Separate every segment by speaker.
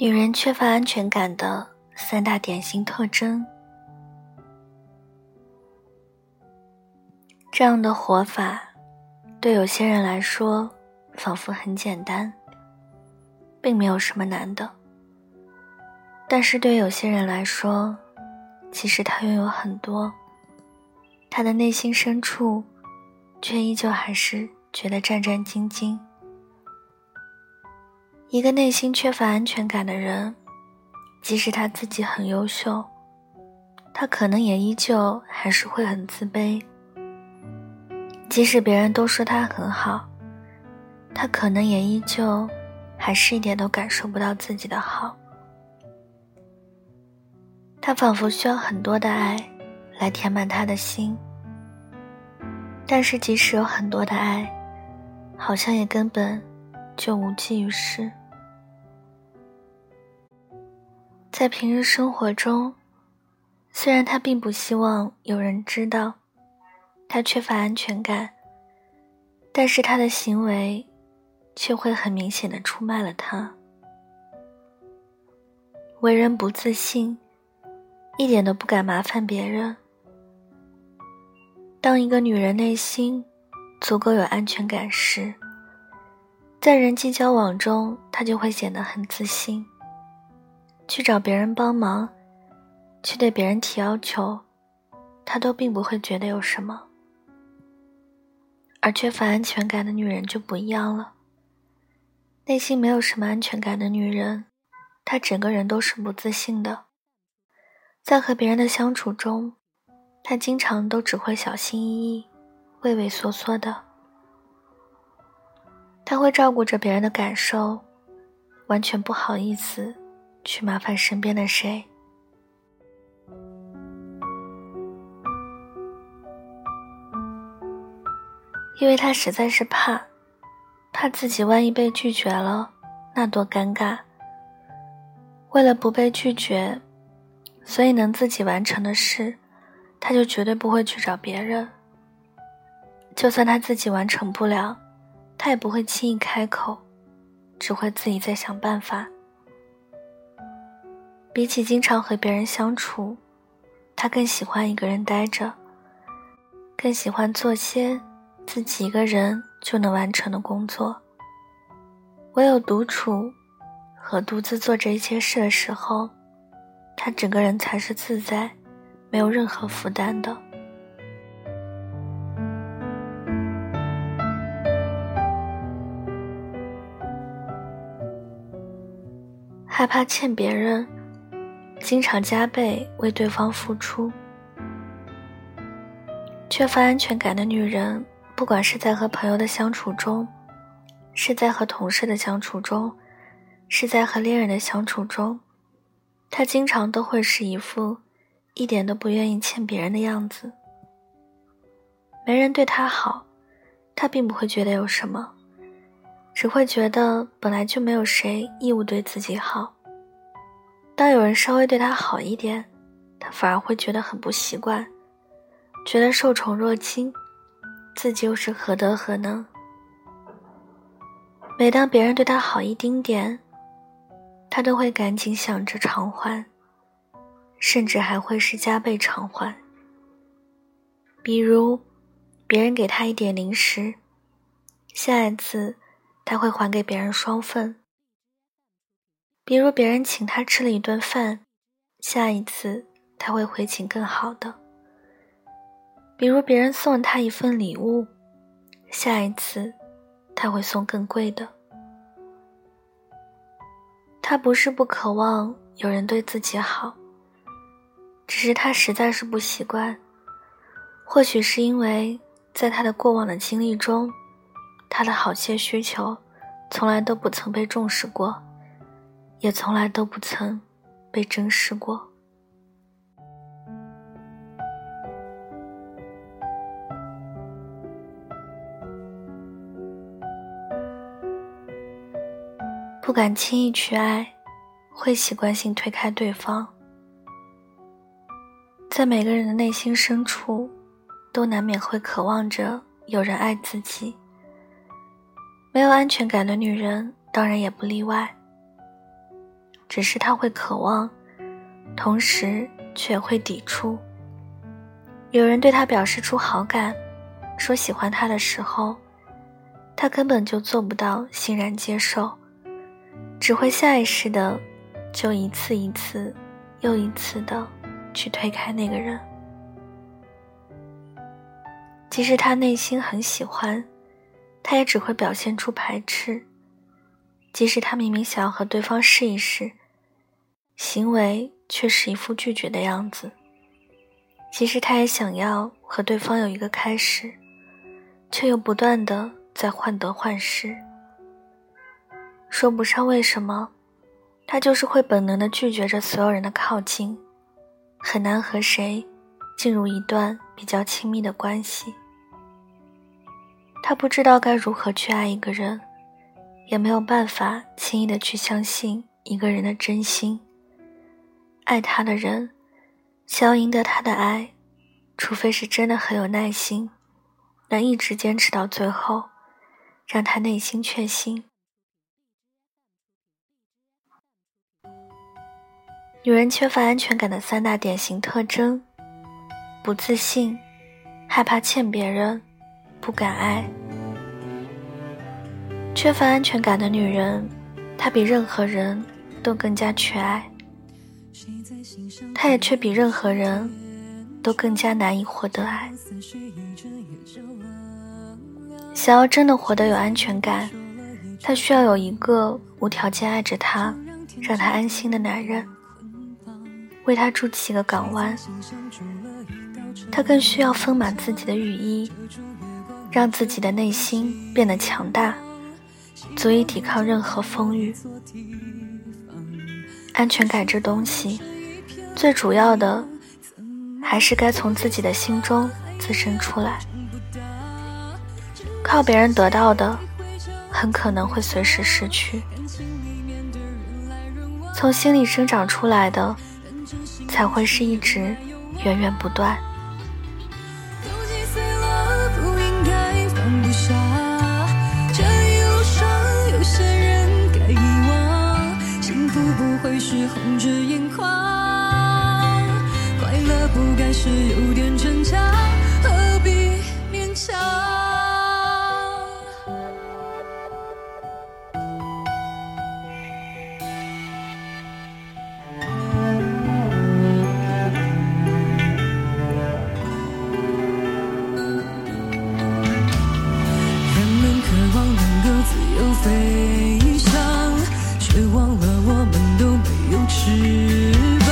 Speaker 1: 女人缺乏安全感的三大典型特征。这样的活法，对有些人来说仿佛很简单，并没有什么难的；但是对有些人来说，其实他拥有很多，他的内心深处，却依旧还是觉得战战兢兢。一个内心缺乏安全感的人，即使他自己很优秀，他可能也依旧还是会很自卑。即使别人都说他很好，他可能也依旧还是一点都感受不到自己的好。他仿佛需要很多的爱来填满他的心，但是即使有很多的爱，好像也根本就无济于事。在平日生活中，虽然他并不希望有人知道他缺乏安全感，但是他的行为却会很明显的出卖了他。为人不自信，一点都不敢麻烦别人。当一个女人内心足够有安全感时，在人际交往中，她就会显得很自信。去找别人帮忙，去对别人提要求，他都并不会觉得有什么。而缺乏安全感的女人就不一样了。内心没有什么安全感的女人，她整个人都是不自信的。在和别人的相处中，她经常都只会小心翼翼、畏畏缩缩的。他会照顾着别人的感受，完全不好意思。去麻烦身边的谁，因为他实在是怕，怕自己万一被拒绝了，那多尴尬。为了不被拒绝，所以能自己完成的事，他就绝对不会去找别人。就算他自己完成不了，他也不会轻易开口，只会自己在想办法。比起经常和别人相处，他更喜欢一个人待着，更喜欢做些自己一个人就能完成的工作。唯有独处和独自做这一切事的时候，他整个人才是自在，没有任何负担的。害怕欠别人。经常加倍为对方付出，缺乏安全感的女人，不管是在和朋友的相处中，是在和同事的相处中，是在和恋人的相处中，她经常都会是一副一点都不愿意欠别人的样子。没人对她好，她并不会觉得有什么，只会觉得本来就没有谁义务对自己好。当有人稍微对他好一点，他反而会觉得很不习惯，觉得受宠若惊，自己又是何德何能？每当别人对他好一丁点，他都会赶紧想着偿还，甚至还会是加倍偿还。比如，别人给他一点零食，下一次他会还给别人双份。比如别人请他吃了一顿饭，下一次他会回请更好的。比如别人送了他一份礼物，下一次他会送更贵的。他不是不渴望有人对自己好，只是他实在是不习惯。或许是因为在他的过往的经历中，他的好些需求从来都不曾被重视过。也从来都不曾被珍视过。不敢轻易去爱，会习惯性推开对方。在每个人的内心深处，都难免会渴望着有人爱自己。没有安全感的女人，当然也不例外。只是他会渴望，同时却会抵触。有人对他表示出好感，说喜欢他的时候，他根本就做不到欣然接受，只会下意识的就一次一次又一次的去推开那个人。即使他内心很喜欢，他也只会表现出排斥。即使他明明想要和对方试一试，行为却是一副拒绝的样子。其实他也想要和对方有一个开始，却又不断的在患得患失。说不上为什么，他就是会本能的拒绝着所有人的靠近，很难和谁进入一段比较亲密的关系。他不知道该如何去爱一个人，也没有办法轻易的去相信一个人的真心。爱他的人。想要赢得他的爱，除非是真的很有耐心，能一直坚持到最后，让他内心确信。女人缺乏安全感的三大典型特征：不自信、害怕欠别人、不敢爱。缺乏安全感的女人，她比任何人都更加缺爱。她也却比任何人都更加难以获得爱。想要真的活得有安全感，她需要有一个无条件爱着她、让她安心的男人，为她筑起一个港湾。她更需要丰满自己的羽翼，让自己的内心变得强大，足以抵抗任何风雨。安全感这东西。最主要的，还是该从自己的心中滋生出来。靠别人得到的，很可能会随时失去。从心里生长出来的，才会是一直源源不断。自由飞翔，却忘了我们都没有翅膀。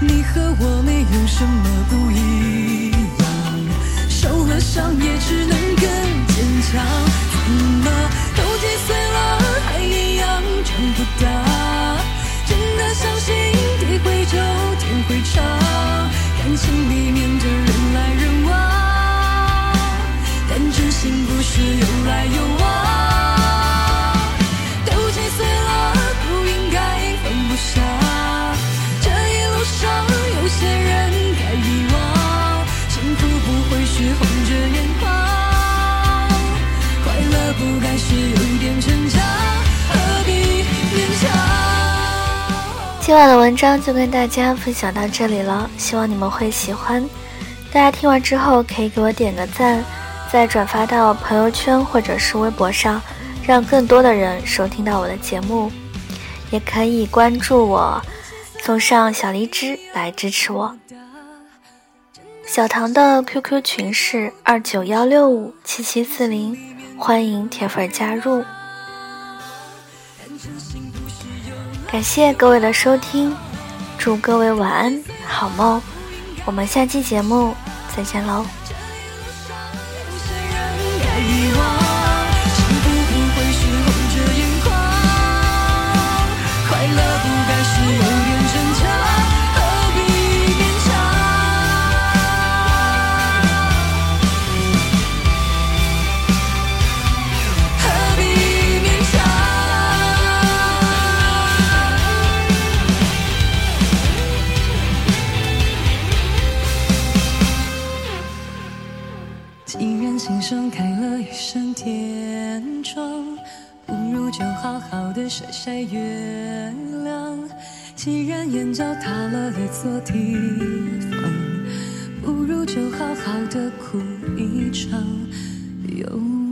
Speaker 1: 你和我没有什么不一样，受了。伤也只能更坚强，怎么都击碎了，还一样长不大。真的相信地会久，天会长，感情里面的人来人往，但真心不是有来有往。不会是红着。今晚的文章就跟大家分享到这里了，希望你们会喜欢。大家听完之后可以给我点个赞，再转发到朋友圈或者是微博上，让更多的人收听到我的节目。也可以关注我，送上小荔枝来支持我。小唐的 QQ 群是二九幺六五七七四零，欢迎铁粉加入。感谢各位的收听，祝各位晚安好梦，我们下期节目再见喽。天窗，不如就好好的晒晒月亮。
Speaker 2: 既然眼角塌了一座地方，不如就好好的哭一场。有。